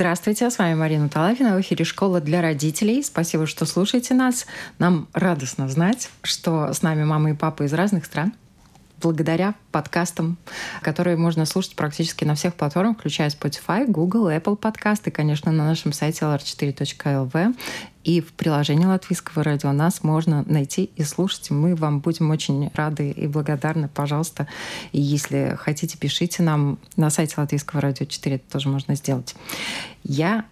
Здравствуйте, с вами Марина Талавина, в эфире «Школа для родителей». Спасибо, что слушаете нас. Нам радостно знать, что с нами мама и папа из разных стран благодаря подкастам, которые можно слушать практически на всех платформах, включая Spotify, Google, Apple подкасты, конечно, на нашем сайте lr4.lv. И в приложении Латвийского радио нас можно найти и слушать. Мы вам будем очень рады и благодарны. Пожалуйста, и если хотите, пишите нам на сайте Латвийского радио 4. Это тоже можно сделать. Я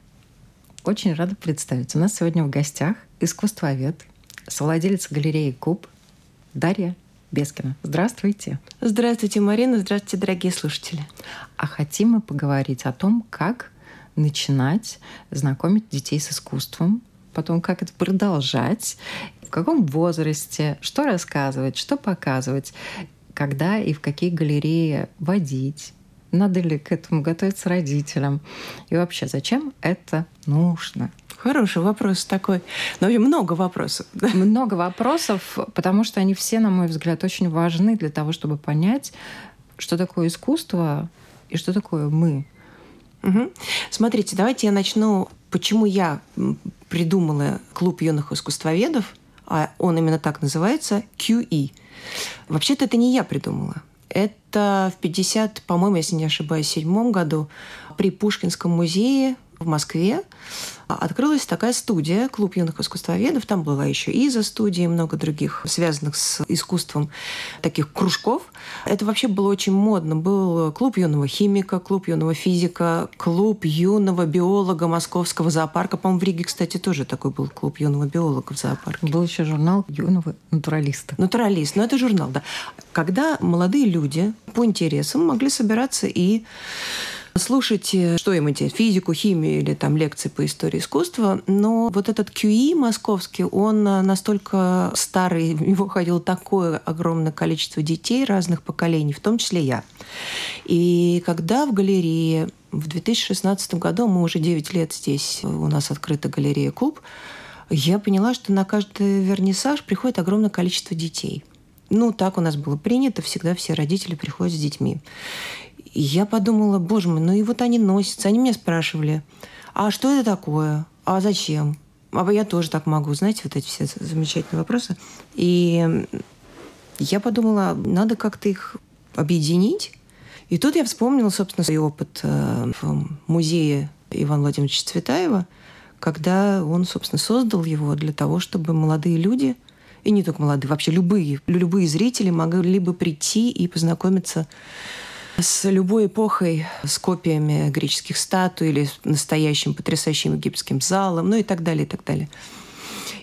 очень рада представить. У нас сегодня в гостях искусствовед, совладелец галереи «Куб» Дарья Бескина. Здравствуйте. Здравствуйте, Марина. Здравствуйте, дорогие слушатели. А хотим мы поговорить о том, как начинать знакомить детей с искусством, потом как это продолжать, в каком возрасте, что рассказывать, что показывать, когда и в какие галереи водить, надо ли к этому готовиться родителям, и вообще зачем это нужно. Хороший вопрос такой. Но много вопросов. Да? Много вопросов, потому что они все, на мой взгляд, очень важны для того, чтобы понять, что такое искусство и что такое мы. Угу. Смотрите, давайте я начну. Почему я придумала клуб юных искусствоведов, а он именно так называется, QE. Вообще-то это не я придумала. Это в 50, по-моему, если не ошибаюсь, седьмом году при Пушкинском музее в Москве открылась такая студия, клуб юных искусствоведов. Там была еще и за студией, много других связанных с искусством таких кружков. Это вообще было очень модно. Был клуб юного химика, клуб юного физика, клуб юного биолога Московского зоопарка. По-моему, в Риге, кстати, тоже такой был клуб юного биолога в зоопарке. Был еще журнал юного натуралиста. Натуралист. Но это журнал, да. Когда молодые люди по интересам могли собираться и слушать, что им интересно, физику, химию или там лекции по истории искусства. Но вот этот QE московский, он настолько старый, в него ходило такое огромное количество детей разных поколений, в том числе я. И когда в галерее в 2016 году, мы уже 9 лет здесь, у нас открыта галерея «Клуб», я поняла, что на каждый вернисаж приходит огромное количество детей. Ну, так у нас было принято, всегда все родители приходят с детьми. И я подумала, боже мой, ну и вот они носятся. Они меня спрашивали, а что это такое? А зачем? А я тоже так могу, знаете, вот эти все замечательные вопросы. И я подумала, надо как-то их объединить. И тут я вспомнила, собственно, свой опыт э, в музее Ивана Владимировича Цветаева, когда он, собственно, создал его для того, чтобы молодые люди, и не только молодые, вообще любые, любые зрители могли бы прийти и познакомиться с любой эпохой, с копиями греческих статуй или с настоящим потрясающим египетским залом, ну и так далее, и так далее.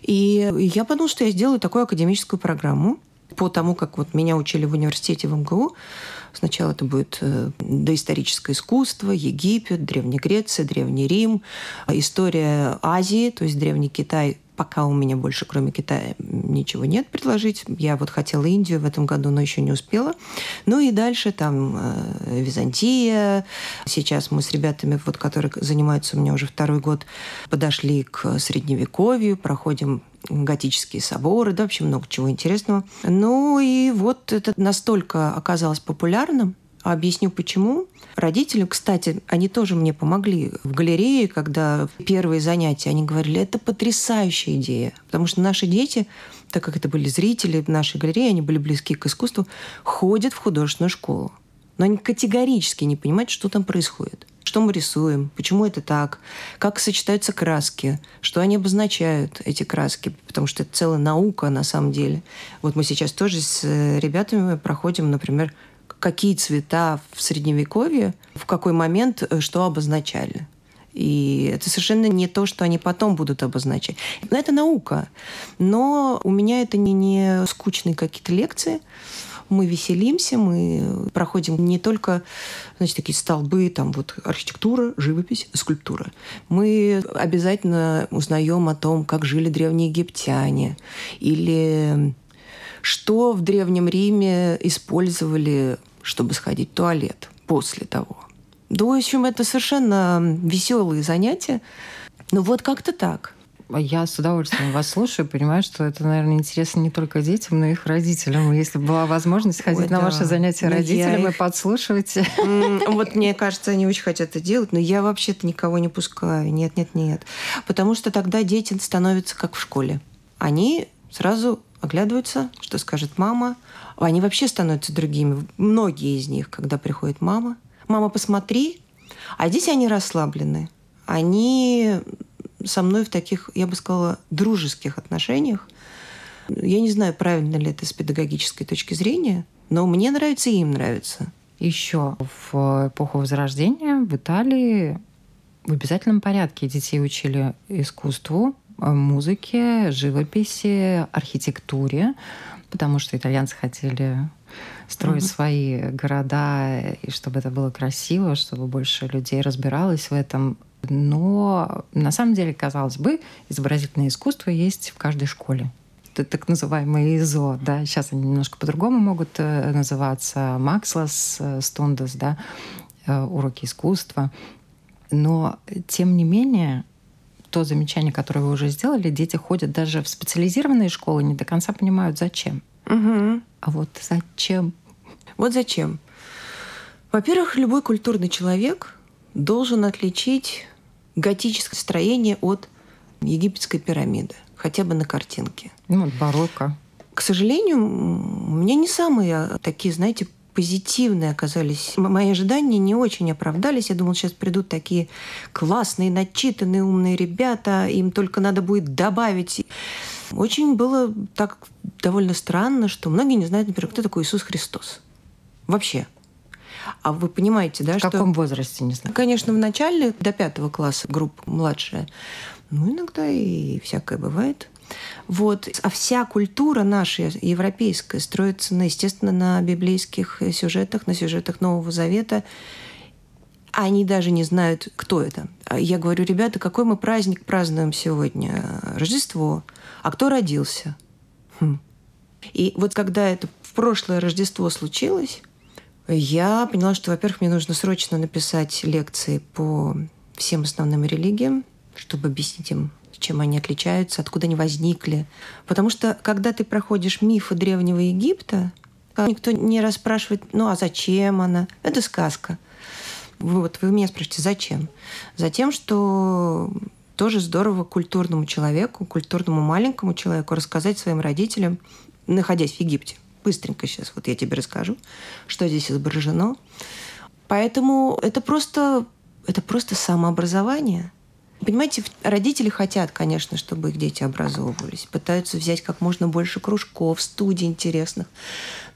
И я подумала, что я сделаю такую академическую программу по тому, как вот меня учили в университете в МГУ. Сначала это будет э, доисторическое искусство, Египет, Древняя Греция, Древний Рим, история Азии, то есть Древний Китай, Пока у меня больше, кроме Китая, ничего нет предложить. Я вот хотела Индию в этом году, но еще не успела. Ну и дальше там э, Византия. Сейчас мы с ребятами, вот, которые занимаются у меня уже второй год, подошли к Средневековью, проходим готические соборы, да, вообще много чего интересного. Ну и вот это настолько оказалось популярным, Объясню почему. Родители, кстати, они тоже мне помогли в галерее, когда первые занятия, они говорили, это потрясающая идея. Потому что наши дети, так как это были зрители нашей галерее, они были близки к искусству, ходят в художественную школу. Но они категорически не понимают, что там происходит. Что мы рисуем, почему это так, как сочетаются краски, что они обозначают, эти краски, потому что это целая наука на самом деле. Вот мы сейчас тоже с ребятами проходим, например, какие цвета в Средневековье, в какой момент э, что обозначали. И это совершенно не то, что они потом будут обозначать. Но это наука. Но у меня это не, не скучные какие-то лекции. Мы веселимся, мы проходим не только значит, такие столбы, там вот архитектура, живопись, скульптура. Мы обязательно узнаем о том, как жили древние египтяне или что в Древнем Риме использовали, чтобы сходить в туалет после того. Да, в общем, это совершенно веселые занятия. Ну вот как-то так. Я с удовольствием вас слушаю, понимаю, что это, наверное, интересно не только детям, но и их родителям. Если бы была возможность ходить Ой, на да. ваши занятия но родителям их... и подслушивать. Вот мне кажется, они очень хотят это делать, но я вообще-то никого не пускаю. Нет, нет, нет. Потому что тогда дети становятся как в школе. Они сразу оглядываются, что скажет мама. Они вообще становятся другими. Многие из них, когда приходит мама. Мама, посмотри. А здесь они расслаблены. Они со мной в таких, я бы сказала, дружеских отношениях. Я не знаю, правильно ли это с педагогической точки зрения, но мне нравится и им нравится. Еще в эпоху Возрождения в Италии в обязательном порядке детей учили искусству, музыке, живописи, архитектуре, потому что итальянцы хотели строить угу. свои города, и чтобы это было красиво, чтобы больше людей разбиралось в этом. Но на самом деле, казалось бы, изобразительное искусство есть в каждой школе. Это так называемые ИЗО, да, сейчас они немножко по-другому могут э, называться, Макслас, э, Стундас, да, э, уроки искусства. Но, тем не менее, то замечание, которое вы уже сделали, дети ходят даже в специализированные школы, не до конца понимают, зачем. Угу. А вот зачем? Вот зачем? Во-первых, любой культурный человек должен отличить готическое строение от египетской пирамиды, хотя бы на картинке. Ну, барокко. К сожалению, у меня не самые такие, знаете, позитивные оказались. Мои ожидания не очень оправдались. Я думала, сейчас придут такие классные, начитанные, умные ребята, им только надо будет добавить. Очень было так довольно странно, что многие не знают, например, кто такой Иисус Христос. Вообще. А вы понимаете, да, в что... В каком возрасте, не знаю? Конечно, в начале, до пятого класса, группа младшая. Ну, иногда и всякое бывает. Вот. А вся культура наша, европейская, строится, на, естественно, на библейских сюжетах, на сюжетах Нового Завета. Они даже не знают, кто это. Я говорю, ребята, какой мы праздник празднуем сегодня? Рождество. А кто родился? Хм. И вот когда это в прошлое Рождество случилось, я поняла, что, во-первых, мне нужно срочно написать лекции по всем основным религиям, чтобы объяснить им, чем они отличаются, откуда они возникли. Потому что, когда ты проходишь мифы Древнего Египта, никто не расспрашивает, ну а зачем она? Это сказка. Вот вы меня спрашиваете, зачем? Затем, что тоже здорово культурному человеку, культурному маленькому человеку рассказать своим родителям, находясь в Египте, быстренько сейчас вот я тебе расскажу, что здесь изображено. Поэтому это просто, это просто самообразование. Понимаете, родители хотят, конечно, чтобы их дети образовывались, пытаются взять как можно больше кружков, студий интересных.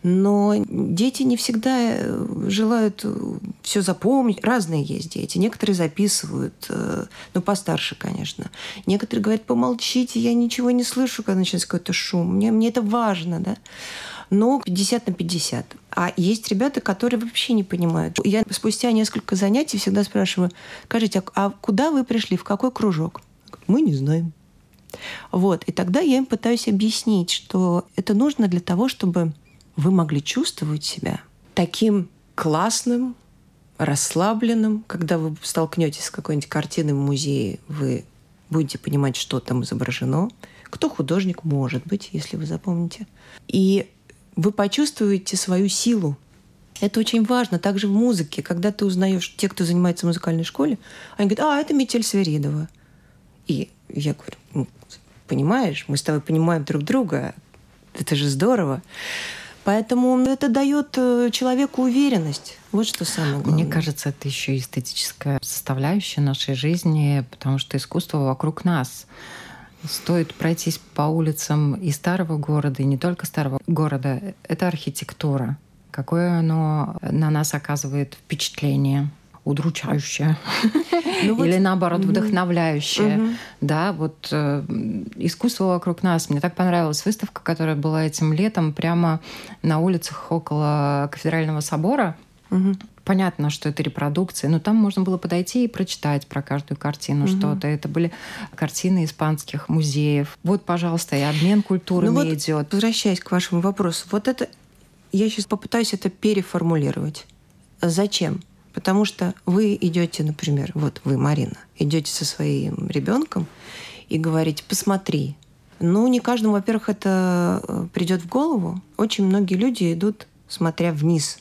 Но дети не всегда э, желают э, все запомнить. Разные есть дети. Некоторые записывают, э, ну, постарше, конечно. Некоторые говорят, помолчите, я ничего не слышу, когда начинается какой-то шум. Мне, мне это важно, да но 50 на 50. А есть ребята, которые вообще не понимают. Я спустя несколько занятий всегда спрашиваю, скажите, а, а куда вы пришли, в какой кружок? Мы не знаем. Вот. И тогда я им пытаюсь объяснить, что это нужно для того, чтобы вы могли чувствовать себя таким классным, расслабленным. Когда вы столкнетесь с какой-нибудь картиной в музее, вы будете понимать, что там изображено. Кто художник, может быть, если вы запомните. И вы почувствуете свою силу. Это очень важно. Также в музыке, когда ты узнаешь, те, кто занимается в музыкальной школе, они говорят, а, это Метель Сверидова. И я говорю, ну, понимаешь, мы с тобой понимаем друг друга, это же здорово. Поэтому это дает э, человеку уверенность. Вот что самое главное. Мне кажется, это еще эстетическая составляющая нашей жизни, потому что искусство вокруг нас. Стоит пройтись по улицам и старого города, и не только старого города. Это архитектура. Какое оно на нас оказывает впечатление удручающее ну, или наоборот вдохновляющее. Да, вот э, искусство вокруг нас. Мне так понравилась выставка, которая была этим летом прямо на улицах около кафедрального собора понятно, что это репродукция, но там можно было подойти и прочитать про каждую картину угу. что-то. Это были картины испанских музеев. Вот, пожалуйста, и обмен культурами ну вот, идет. Возвращаясь к вашему вопросу, вот это я сейчас попытаюсь это переформулировать. Зачем? Потому что вы идете, например, вот вы, Марина, идете со своим ребенком и говорите, посмотри. Ну, не каждому, во-первых, это э, придет в голову. Очень многие люди идут, смотря вниз.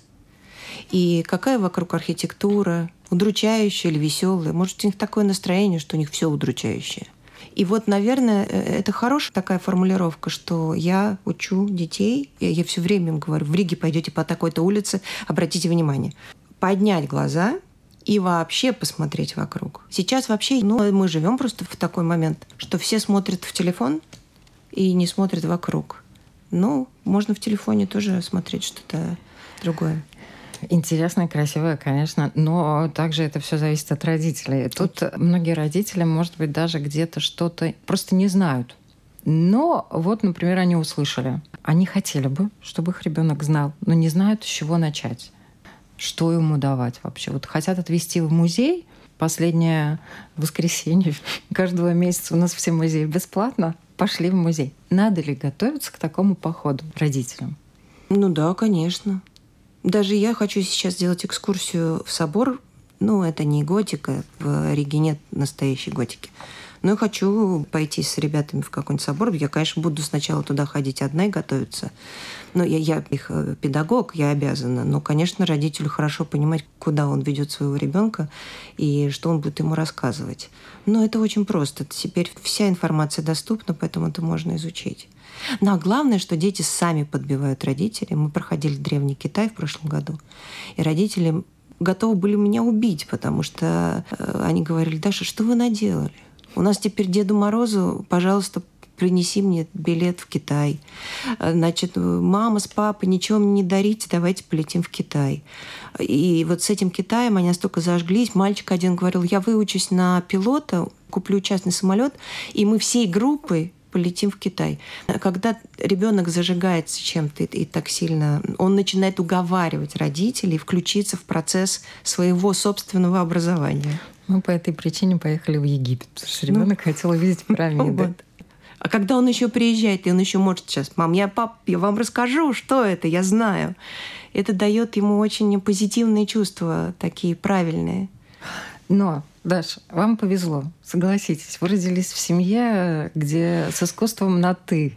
И какая вокруг архитектура, удручающая или веселая. Может, у них такое настроение, что у них все удручающее. И вот, наверное, э, это хорошая такая формулировка, что я учу детей, я, я все время им говорю, в Риге пойдете по такой-то улице, обратите внимание, поднять глаза и вообще посмотреть вокруг. Сейчас вообще, ну, мы живем просто в такой момент, что все смотрят в телефон и не смотрят вокруг. Ну, можно в телефоне тоже смотреть что-то другое. Интересно, красивое, конечно, но также это все зависит от родителей. Тут многие родители, может быть, даже где-то что-то просто не знают. Но вот, например, они услышали. Они хотели бы, чтобы их ребенок знал, но не знают, с чего начать что ему давать вообще. Вот хотят отвезти в музей, последнее воскресенье каждого месяца у нас все музеи бесплатно, пошли в музей. Надо ли готовиться к такому походу родителям? Ну да, конечно. Даже я хочу сейчас сделать экскурсию в собор. Ну, это не готика, в Риге нет настоящей готики. Но я хочу пойти с ребятами в какой-нибудь собор. Я, конечно, буду сначала туда ходить одна и готовиться. Но я, я их э, педагог, я обязана. Но, конечно, родителю хорошо понимать, куда он ведет своего ребенка и что он будет ему рассказывать. Но это очень просто. Теперь вся информация доступна, поэтому это можно изучить. Но главное, что дети сами подбивают родителей. Мы проходили Древний Китай в прошлом году, и родители готовы были меня убить, потому что э, они говорили, Даша, что вы наделали? У нас теперь Деду Морозу, пожалуйста, принеси мне билет в Китай. Значит, мама с папой ничего мне не дарите, давайте полетим в Китай. И вот с этим Китаем они настолько зажглись. Мальчик один говорил, я выучусь на пилота, куплю частный самолет, и мы всей группой полетим в Китай. Когда ребенок зажигается чем-то и так сильно, он начинает уговаривать родителей включиться в процесс своего собственного образования. Мы по этой причине поехали в Египет, потому что ребенок ну, хотел увидеть пирамиды. Вот. А когда он еще приезжает, и он еще может сейчас, мам, я пап, я вам расскажу, что это, я знаю. Это дает ему очень позитивные чувства, такие правильные. Но, Даша, вам повезло, согласитесь. Вы родились в семье, где с искусством на «ты».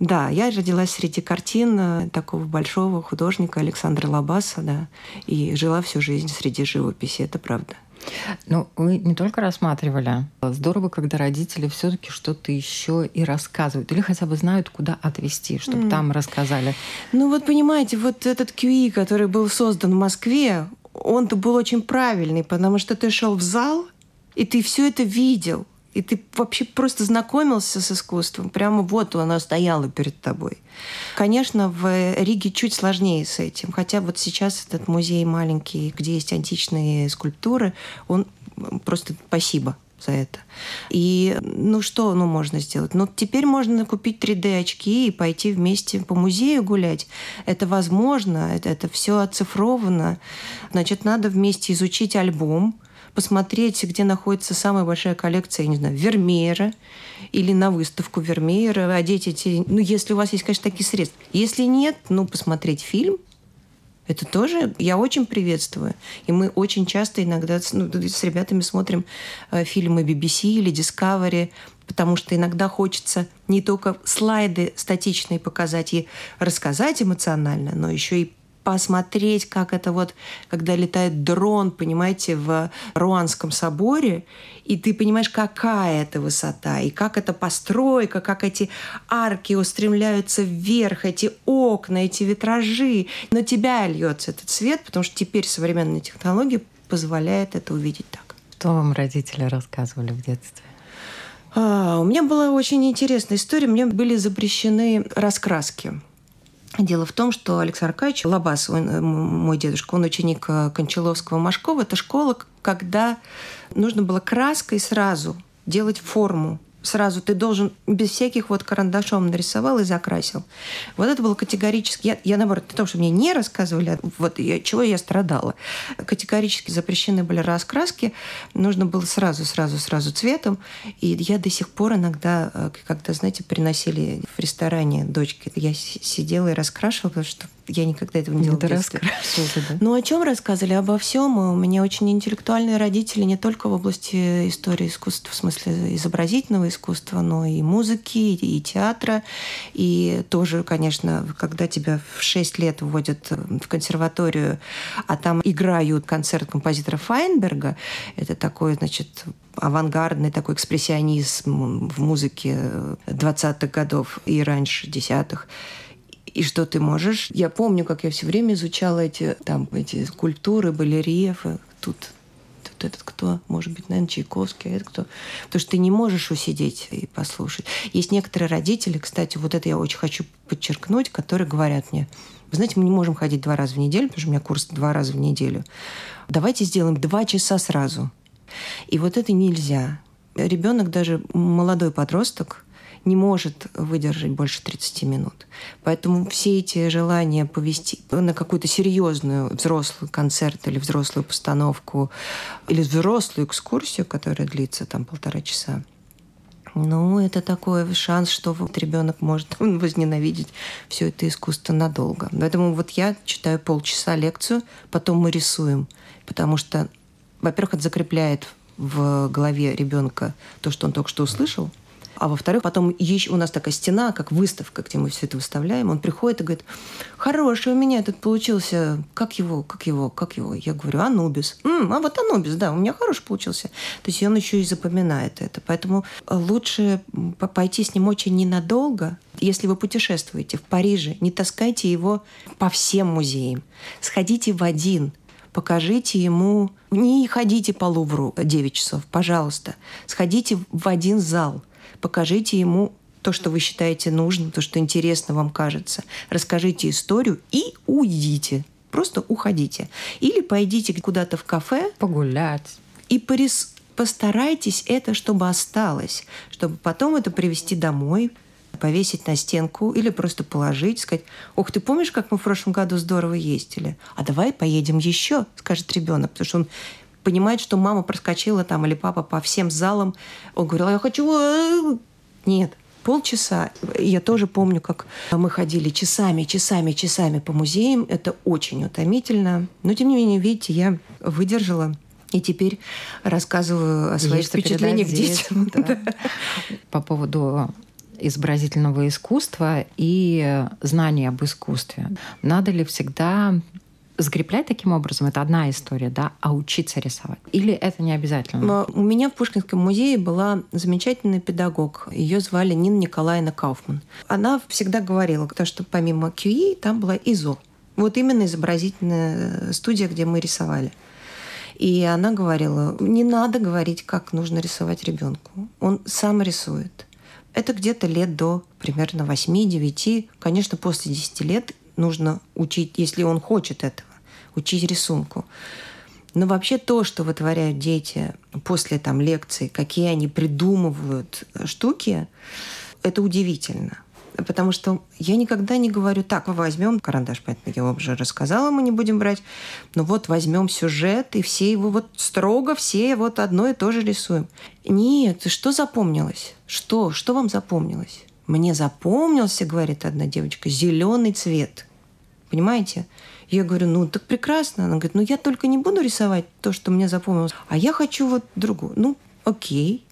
Да, я родилась среди картин э, такого большого художника Александра Лабаса, да, и жила всю жизнь среди живописи, это правда. Ну, вы не только рассматривали. Здорово, когда родители все-таки что-то еще и рассказывают. Или хотя бы знают, куда отвезти, чтобы mm. там рассказали. Ну вот понимаете, вот этот QE, который был создан в Москве, он-то был очень правильный, потому что ты шел в зал, и ты все это видел. И ты вообще просто знакомился с искусством. Прямо вот оно стояло перед тобой. Конечно, в Риге чуть сложнее с этим. Хотя вот сейчас этот музей маленький, где есть античные скульптуры, он просто спасибо за это. И ну что ну, можно сделать? Ну, теперь можно купить 3D-очки и пойти вместе по музею гулять. Это возможно, это, это все оцифровано. Значит, надо вместе изучить альбом, посмотреть, где находится самая большая коллекция, я не знаю, Вермеера или на выставку Вермеера, одеть эти... Ну, если у вас есть, конечно, такие средства. Если нет, ну, посмотреть фильм, это тоже я очень приветствую. И мы очень часто иногда ну, с ребятами смотрим э, фильмы BBC или Discovery, потому что иногда хочется не только слайды статичные показать и рассказать эмоционально, но еще и посмотреть, как это вот, когда летает дрон, понимаете, в Руанском соборе, и ты понимаешь, какая это высота, и как это постройка, как эти арки устремляются вверх, эти окна, эти витражи. На тебя льется этот свет, потому что теперь современные технологии позволяют это увидеть так. Что вам родители рассказывали в детстве? А, у меня была очень интересная история. Мне были запрещены раскраски. Дело в том, что Александр Аркадьевич Лабас, он, э, мой дедушка, он ученик э, Кончаловского Машкова. Это школа, когда нужно было краской сразу делать форму сразу ты должен без всяких вот карандашом нарисовал и закрасил. Вот это было категорически... Я, я наоборот, то, что мне не рассказывали, а вот я, чего я страдала. Категорически запрещены были раскраски. Нужно было сразу, сразу, сразу цветом. И я до сих пор иногда, э, когда, знаете, приносили в ресторане дочки, я сидела и раскрашивала, потому что я никогда этого не делала. Да да? Ну, о чем рассказывали? Обо всем. У меня очень интеллектуальные родители не только в области истории искусства, в смысле изобразительного искусства, но и музыки, и театра. И тоже, конечно, когда тебя в 6 лет вводят в консерваторию, а там играют концерт композитора Файнберга, это такой, значит, авангардный такой экспрессионизм в музыке 20-х годов и раньше, 10-х и что ты можешь. Я помню, как я все время изучала эти, там, эти скульптуры, балерьефы. Тут тут этот кто? Может быть, наверное, Чайковский, а это кто? Потому что ты не можешь усидеть и послушать. Есть некоторые родители, кстати, вот это я очень хочу подчеркнуть, которые говорят мне, вы знаете, мы не можем ходить два раза в неделю, потому что у меня курс два раза в неделю. Давайте сделаем два часа сразу. И вот это нельзя. Ребенок, даже молодой подросток, не может выдержать больше 30 минут. Поэтому все эти желания повести на какую-то серьезную взрослый концерт или взрослую постановку или взрослую экскурсию, которая длится там полтора часа, ну, это такой шанс, что вот ребенок может возненавидеть все это искусство надолго. Поэтому вот я читаю полчаса лекцию, потом мы рисуем, потому что, во-первых, это закрепляет в голове ребенка то, что он только что услышал, а во-вторых, потом еще у нас такая стена, как выставка, где мы все это выставляем. Он приходит и говорит, хороший у меня этот получился, как его, как его, как его? Я говорю, Анубис. М, а вот Анубис, да, у меня хороший получился. То есть он еще и запоминает это. Поэтому лучше пойти с ним очень ненадолго. Если вы путешествуете в Париже, не таскайте его по всем музеям. Сходите в один, покажите ему, не ходите по Лувру 9 часов, пожалуйста. Сходите в один зал – покажите ему то, что вы считаете нужным, то, что интересно вам кажется. Расскажите историю и уйдите. Просто уходите. Или пойдите куда-то в кафе. Погулять. И порис... постарайтесь это, чтобы осталось. Чтобы потом это привезти домой, повесить на стенку или просто положить, сказать, ох, ты помнишь, как мы в прошлом году здорово ездили? А давай поедем еще, скажет ребенок, потому что он понимает, что мама проскочила там или папа по всем залам. Он говорил, я хочу... Э, нет, полчаса. Я тоже помню, как мы ходили часами, часами, часами по музеям. Это очень утомительно. Но, тем не менее, видите, я выдержала и теперь рассказываю о своих впечатлениях детям. Да. По поводу изобразительного искусства и знания об искусстве. Надо ли всегда закреплять таким образом, это одна история, да, а учиться рисовать? Или это не обязательно? У меня в Пушкинском музее была замечательный педагог. Ее звали Нина Николаевна Кауфман. Она всегда говорила, что помимо QE там была ИЗО. Вот именно изобразительная студия, где мы рисовали. И она говорила, не надо говорить, как нужно рисовать ребенку. Он сам рисует. Это где-то лет до примерно 8-9. Конечно, после 10 лет нужно учить, если он хочет этого, учить рисунку. Но вообще то, что вытворяют дети после там, лекций, какие они придумывают штуки, это удивительно. Потому что я никогда не говорю, так, возьмем карандаш, понятно, я вам уже рассказала, мы не будем брать, но вот возьмем сюжет, и все его вот строго, все вот одно и то же рисуем. Нет, что запомнилось? Что? Что вам запомнилось? Мне запомнился, говорит одна девочка, зеленый цвет. Понимаете? Я говорю, ну так прекрасно. Она говорит, ну я только не буду рисовать то, что мне запомнилось, а я хочу вот другую. Ну, окей.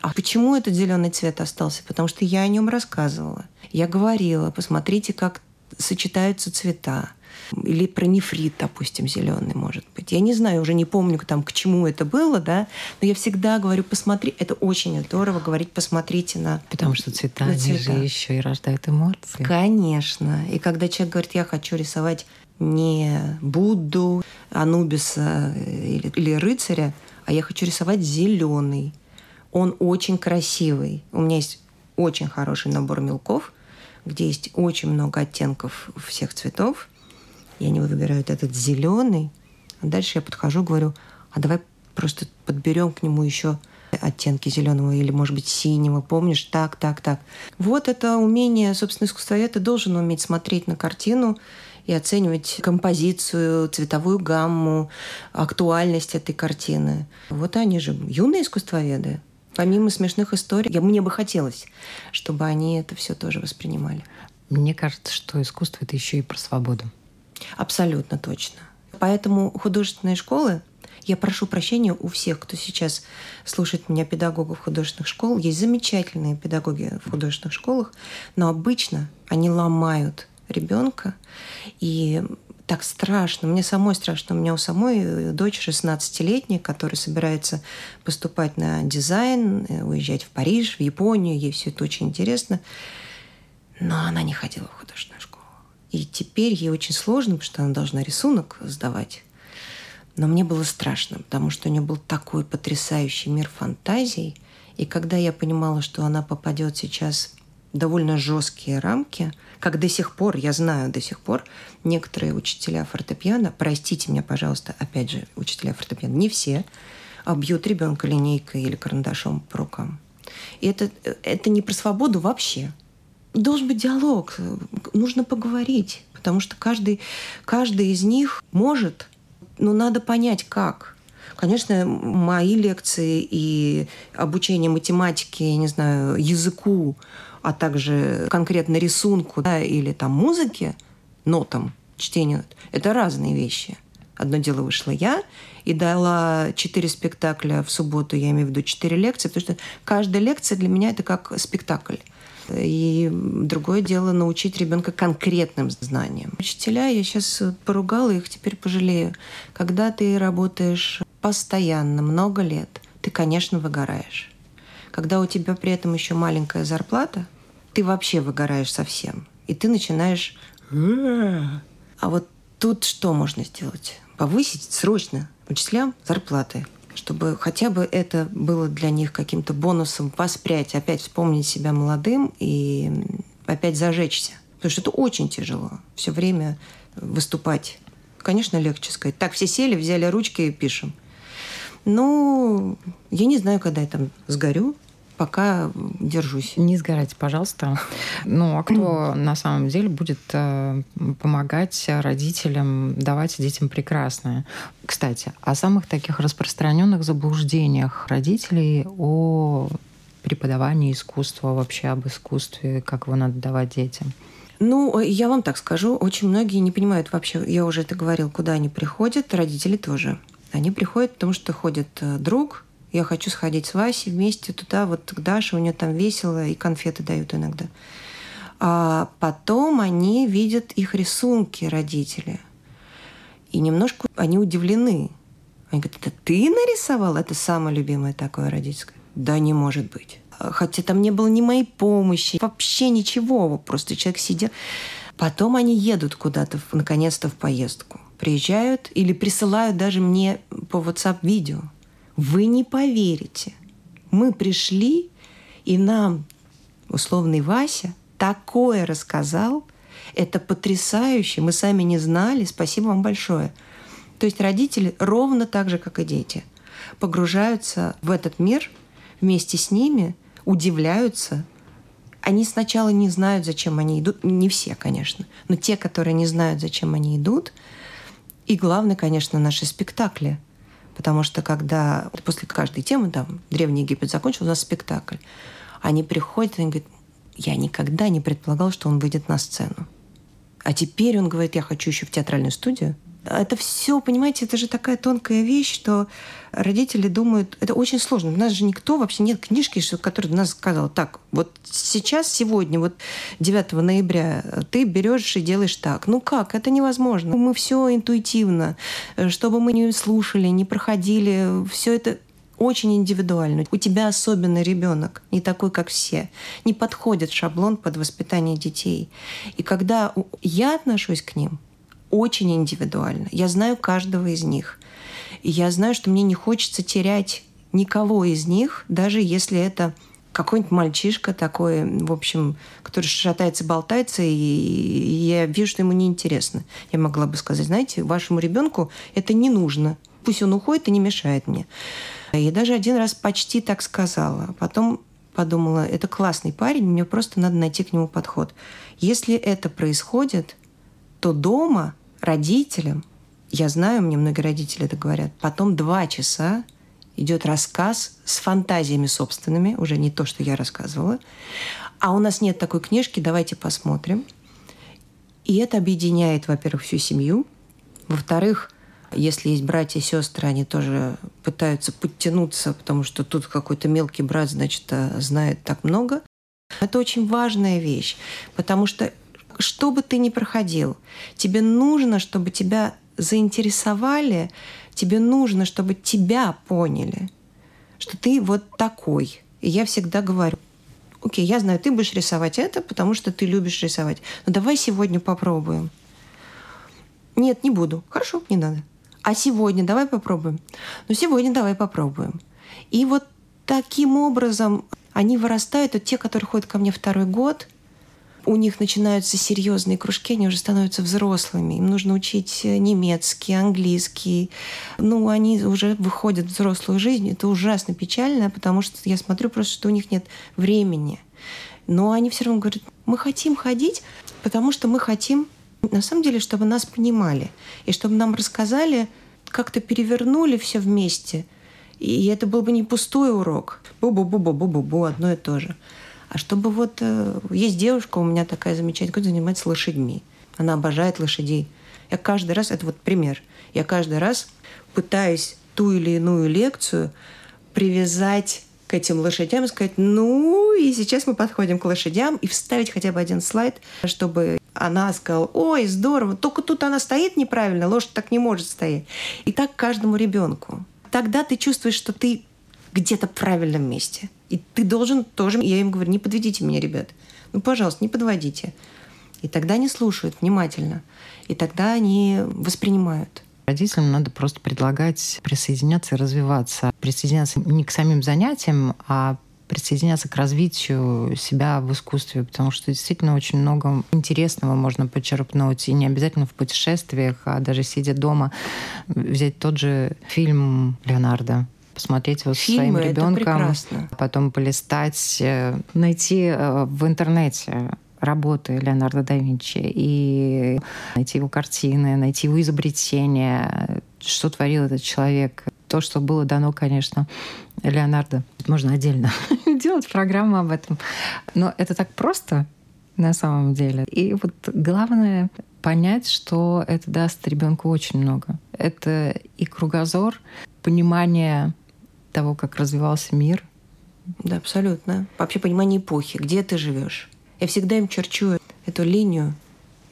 А почему этот зеленый цвет остался? Потому что я о нем рассказывала. Я говорила, посмотрите, как сочетаются цвета или про нефрит, допустим, зеленый, может быть. Я не знаю, уже не помню, там, к чему это было, да, но я всегда говорю, посмотри, это очень здорово говорить, посмотрите на Потому что цвета, на цвета. же еще и рождают эмоции. Конечно. И когда человек говорит, я хочу рисовать не Будду, Анубиса или, или рыцаря, а я хочу рисовать зеленый. Он очень красивый. У меня есть очень хороший набор мелков, где есть очень много оттенков всех цветов. И они выбирают этот зеленый. А дальше я подхожу, говорю, а давай просто подберем к нему еще оттенки зеленого или, может быть, синего, помнишь, так, так, так. Вот это умение, собственно, искусствовед должен уметь смотреть на картину и оценивать композицию, цветовую гамму, актуальность этой картины. Вот они же юные искусствоведы. Помимо смешных историй, я, мне бы хотелось, чтобы они это все тоже воспринимали. Мне кажется, что искусство это еще и про свободу. Абсолютно точно. Поэтому художественные школы я прошу прощения у всех, кто сейчас слушает меня, педагогов художественных школ. Есть замечательные педагоги в художественных школах, но обычно они ломают ребенка. И так страшно. Мне самой страшно. У меня у самой дочь 16-летняя, которая собирается поступать на дизайн, э, уезжать в Париж, в Японию. Ей все это очень интересно. Но она не ходила в художественную школу. И теперь ей очень сложно, потому что она должна рисунок сдавать. Но мне было страшно, потому что у нее был такой потрясающий мир фантазий. И когда я понимала, что она попадет сейчас довольно жесткие рамки, как до сих пор, я знаю до сих пор, некоторые учителя фортепиано, простите меня, пожалуйста, опять же, учителя фортепиано, не все, а бьют ребенка линейкой или карандашом по рукам. И это, это не про свободу вообще. Должен быть диалог, нужно поговорить, потому что каждый, каждый из них может но надо понять, как. Конечно, мои лекции и обучение математике, я не знаю, языку, а также конкретно рисунку да, или там музыке, нотам, чтению, это разные вещи. Одно дело вышла я и дала четыре спектакля в субботу, я имею в виду четыре лекции, потому что каждая лекция для меня это как спектакль. И другое дело научить ребенка конкретным знаниям. Учителя, я сейчас поругала их, теперь пожалею. Когда ты работаешь постоянно, много лет, ты, конечно, выгораешь. Когда у тебя при этом еще маленькая зарплата, ты вообще выгораешь совсем. И ты начинаешь... А вот тут что можно сделать? Повысить срочно учителям зарплаты чтобы хотя бы это было для них каким-то бонусом воспрять, опять вспомнить себя молодым и опять зажечься. Потому что это очень тяжело все время выступать. Конечно, легче сказать. Так, все сели, взяли ручки и пишем. Ну, я не знаю, когда я там сгорю, пока держусь. Не сгорайте, пожалуйста. Ну, а кто на самом деле будет э, помогать родителям давать детям прекрасное? Кстати, о самых таких распространенных заблуждениях родителей о преподавании искусства, вообще об искусстве, как его надо давать детям. Ну, я вам так скажу, очень многие не понимают вообще, я уже это говорил, куда они приходят, родители тоже. Они приходят, потому что ходит э, друг, я хочу сходить с Васей вместе туда, вот к Даше, у нее там весело, и конфеты дают иногда. А потом они видят их рисунки, родители. И немножко они удивлены. Они говорят, это ты нарисовал? Это самое любимое такое родительское. Да не может быть. Хотя там не было ни моей помощи, вообще ничего. Просто человек сидел. Потом они едут куда-то, наконец-то, в поездку. Приезжают или присылают даже мне по WhatsApp видео. Вы не поверите. Мы пришли, и нам условный Вася такое рассказал. Это потрясающе. Мы сами не знали. Спасибо вам большое. То есть родители ровно так же, как и дети, погружаются в этот мир вместе с ними, удивляются. Они сначала не знают, зачем они идут. Не все, конечно. Но те, которые не знают, зачем они идут. И главное, конечно, наши спектакли – Потому что когда после каждой темы, там, Древний Египет закончил, у нас спектакль. Они приходят, и говорят, я никогда не предполагал, что он выйдет на сцену. А теперь он говорит, я хочу еще в театральную студию. Это все, понимаете, это же такая тонкая вещь, что родители думают, это очень сложно. У нас же никто, вообще нет книжки, которая нас сказала, так, вот сейчас, сегодня, вот 9 ноября, ты берешь и делаешь так. Ну как? Это невозможно. Мы все интуитивно. Чтобы мы не слушали, не проходили, все это очень индивидуально. У тебя особенный ребенок, не такой, как все. Не подходит шаблон под воспитание детей. И когда я отношусь к ним, очень индивидуально. Я знаю каждого из них. И я знаю, что мне не хочется терять никого из них, даже если это какой-нибудь мальчишка такой, в общем, который шатается, болтается, и, я вижу, что ему неинтересно. Я могла бы сказать, знаете, вашему ребенку это не нужно. Пусть он уходит и не мешает мне. И даже один раз почти так сказала. Потом подумала, это классный парень, мне просто надо найти к нему подход. Если это происходит, то дома родителям, я знаю, мне многие родители это говорят, потом два часа идет рассказ с фантазиями собственными, уже не то, что я рассказывала. А у нас нет такой книжки, давайте посмотрим. И это объединяет, во-первых, всю семью. Во-вторых, если есть братья и сестры, они тоже пытаются подтянуться, потому что тут какой-то мелкий брат, значит, э, знает так много. Это очень важная вещь, потому что что бы ты ни проходил, тебе нужно, чтобы тебя заинтересовали, тебе нужно, чтобы тебя поняли, что ты вот такой. И я всегда говорю, окей, я знаю, ты будешь рисовать это, потому что ты любишь рисовать. Но давай сегодня попробуем. Нет, не буду. Хорошо, не надо. А сегодня давай попробуем. Ну, сегодня давай попробуем. И вот таким образом они вырастают, вот те, которые ходят ко мне второй год – у них начинаются серьезные кружки, они уже становятся взрослыми. Им нужно учить немецкий, английский. Ну, они уже выходят в взрослую жизнь. Это ужасно печально, потому что я смотрю просто, что у них нет времени. Но они все равно говорят, мы хотим ходить, потому что мы хотим, на самом деле, чтобы нас понимали. И чтобы нам рассказали, как-то перевернули все вместе. И это был бы не пустой урок. Бу-бу-бу-бу-бу-бу, одно и то же. А чтобы вот... Э, есть девушка у меня такая замечательная, которая занимается лошадьми. Она обожает лошадей. Я каждый раз... Это вот пример. Я каждый раз пытаюсь ту или иную лекцию привязать к этим лошадям и сказать, ну, и сейчас мы подходим к лошадям, и вставить хотя бы один слайд, чтобы она сказала, ой, здорово, только тут она стоит неправильно, лошадь так не может стоять. И так каждому ребенку. Тогда ты чувствуешь, что ты где-то в правильном месте. И ты должен тоже, я им говорю, не подведите меня, ребят. Ну, пожалуйста, не подводите. И тогда они слушают внимательно. И тогда они воспринимают. Родителям надо просто предлагать присоединяться и развиваться. Присоединяться не к самим занятиям, а присоединяться к развитию себя в искусстве, потому что действительно очень много интересного можно почерпнуть, и не обязательно в путешествиях, а даже сидя дома, взять тот же фильм Леонардо, посмотреть его Фильмы, своим ребенком, потом полистать, э, найти э, в интернете работы Леонардо да Винчи и найти его картины, найти его изобретения, что творил этот человек. То, что было дано, конечно, Леонардо. Можно отдельно делать программу об этом. Но это так просто на самом деле. И вот главное понять, что это даст ребенку очень много. Это и кругозор, понимание того, как развивался мир. Да, абсолютно. Вообще понимание эпохи, где ты живешь. Я всегда им черчу эту линию.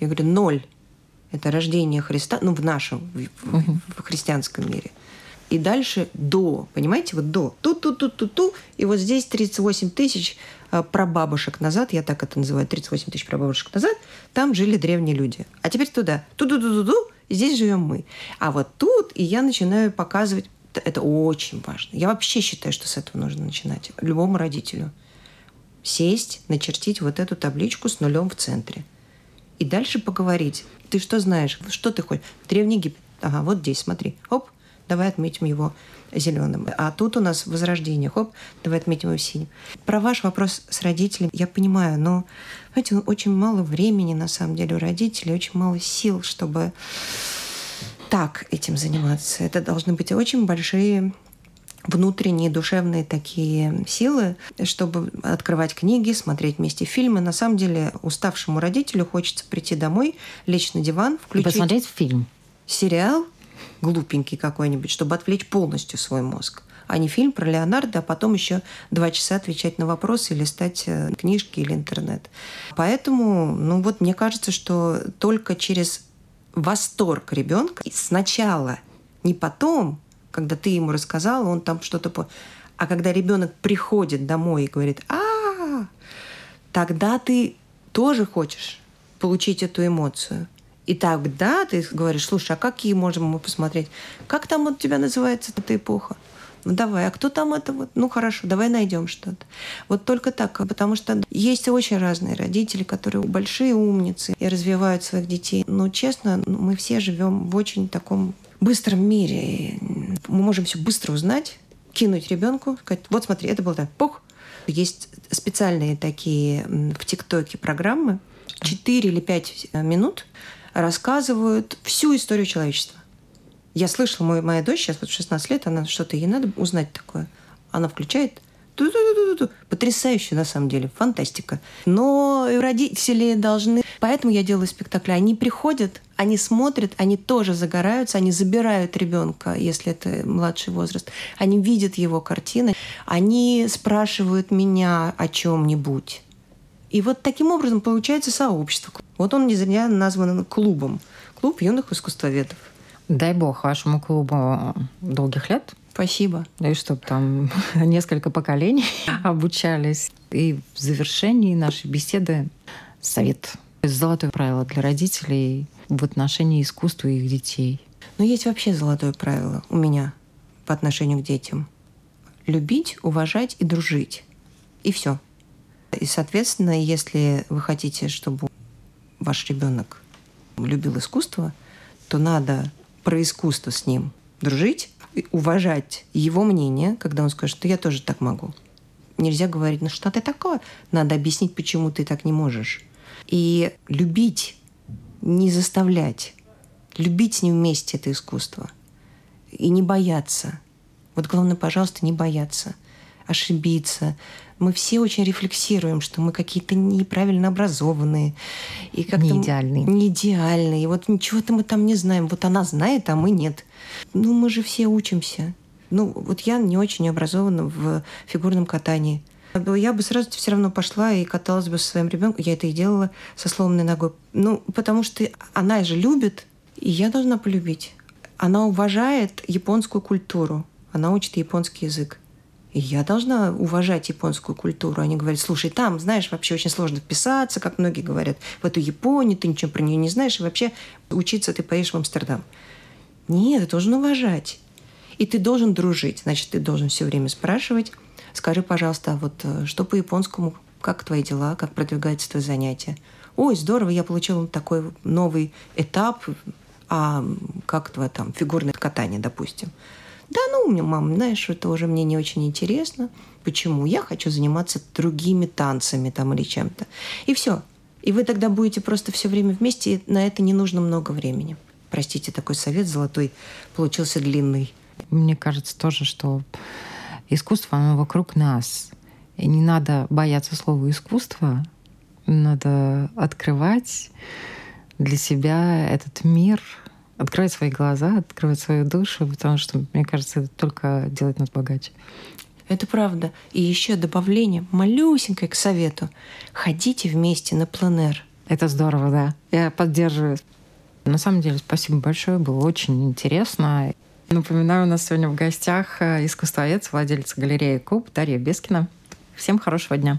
Я говорю, ноль – это рождение Христа, ну, в нашем, в, угу. в христианском мире. И дальше до, понимаете, вот до, ту-ту-ту-ту-ту, и вот здесь 38 тысяч а, прабабушек назад, я так это называю, 38 тысяч прабабушек назад, там жили древние люди. А теперь туда, ту-ту-ту-ту-ту, здесь живем мы. А вот тут, и я начинаю показывать это очень важно. Я вообще считаю, что с этого нужно начинать. Любому родителю. Сесть, начертить вот эту табличку с нулем в центре. И дальше поговорить. Ты что знаешь? Что ты хочешь? Древний Египет. Ага, вот здесь, смотри. Оп, давай отметим его зеленым. А тут у нас возрождение. Хоп, давай отметим его синим. Про ваш вопрос с родителями я понимаю, но, знаете, очень мало времени на самом деле у родителей, очень мало сил, чтобы так этим заниматься. Это должны быть очень большие внутренние душевные такие силы, чтобы открывать книги, смотреть вместе фильмы. На самом деле уставшему родителю хочется прийти домой, лечь на диван, включить... И посмотреть фильм. Сериал глупенький какой-нибудь, чтобы отвлечь полностью свой мозг а не фильм про Леонардо, а потом еще два часа отвечать на вопросы или листать э, книжки или интернет. Поэтому, ну вот мне кажется, что только через восторг ребенка сначала, не потом, когда ты ему рассказал, он там что-то... По... А когда ребенок приходит домой и говорит, а, тогда ты тоже хочешь получить эту эмоцию. И тогда ты говоришь, слушай, а какие можем мы посмотреть? Как там у тебя называется эта эпоха? Ну давай, а кто там это вот? Ну хорошо, давай найдем что-то. Вот только так, потому что есть очень разные родители, которые большие умницы и развивают своих детей. Но честно, ну, мы все живем в очень таком быстром мире. Мы можем все быстро узнать, кинуть ребенку, сказать, вот смотри, это было так, пух. Есть специальные такие в ТикТоке программы, 4 или 5 э, минут рассказывают всю историю человечества. Я слышала, мой, моя дочь сейчас вот 16 лет, она что-то, ей надо узнать такое. Она включает Потрясающе, на самом деле, фантастика. Но родители должны... Поэтому я делаю спектакли. Они приходят, они смотрят, они тоже загораются, они забирают ребенка, если это младший возраст. Они видят его картины, они спрашивают меня о чем-нибудь. И вот таким образом получается сообщество. Вот он не зря назван клубом. Клуб юных искусствоведов. Дай бог вашему клубу долгих лет. Спасибо. И чтобы там несколько поколений обучались. И в завершении нашей беседы совет. Золотое правило для родителей в отношении искусства и их детей. Но есть вообще золотое правило у меня по отношению к детям. Любить, уважать и дружить. И все. И, соответственно, если вы хотите, чтобы ваш ребенок любил искусство, то надо про искусство с ним дружить, уважать его мнение, когда он скажет, что я тоже так могу. Нельзя говорить, ну что ты такое? Надо объяснить, почему ты так не можешь. И любить, не заставлять. Любить с ним вместе это искусство. И не бояться. Вот главное, пожалуйста, не бояться. Ошибиться. Мы все очень рефлексируем, что мы какие-то неправильно образованные. И как не идеальные. Не идеальные. И вот ничего-то мы там не знаем. Вот она знает, а мы нет. Ну, мы же все учимся. Ну, вот я не очень образована в фигурном катании. Я бы сразу все равно пошла и каталась бы со своим ребенком. Я это и делала со сломанной ногой. Ну, потому что она же любит, и я должна полюбить. Она уважает японскую культуру. Она учит японский язык. Я должна уважать японскую культуру. Они говорят, слушай, там, знаешь, вообще очень сложно вписаться, как многие говорят, в эту Японию, ты ничего про нее не знаешь, и вообще учиться ты поедешь в Амстердам. Нет, ты должен уважать. И ты должен дружить. Значит, ты должен все время спрашивать, скажи, пожалуйста, а вот э, что по японскому, как твои дела, как продвигается твое занятие? Ой, здорово, я получила такой новый этап, а как твое там фигурное катание, допустим. Да, ну, у меня мама, знаешь, это уже мне не очень интересно. Почему? Я хочу заниматься другими танцами там или чем-то. И все. И вы тогда будете просто все время вместе, и на это не нужно много времени. Простите, такой совет золотой получился длинный. Мне кажется тоже, что искусство, оно вокруг нас. И не надо бояться слова искусство. Надо открывать для себя этот мир, открывать свои глаза, открывать свою душу, потому что, мне кажется, это только делает нас богаче. Это правда. И еще добавление малюсенькое к совету. Ходите вместе на пленэр. Это здорово, да. Я поддерживаю. На самом деле, спасибо большое, было очень интересно. Напоминаю, у нас сегодня в гостях э, искусствовед, владелец галереи Куб Дарья Бескина. Всем хорошего дня.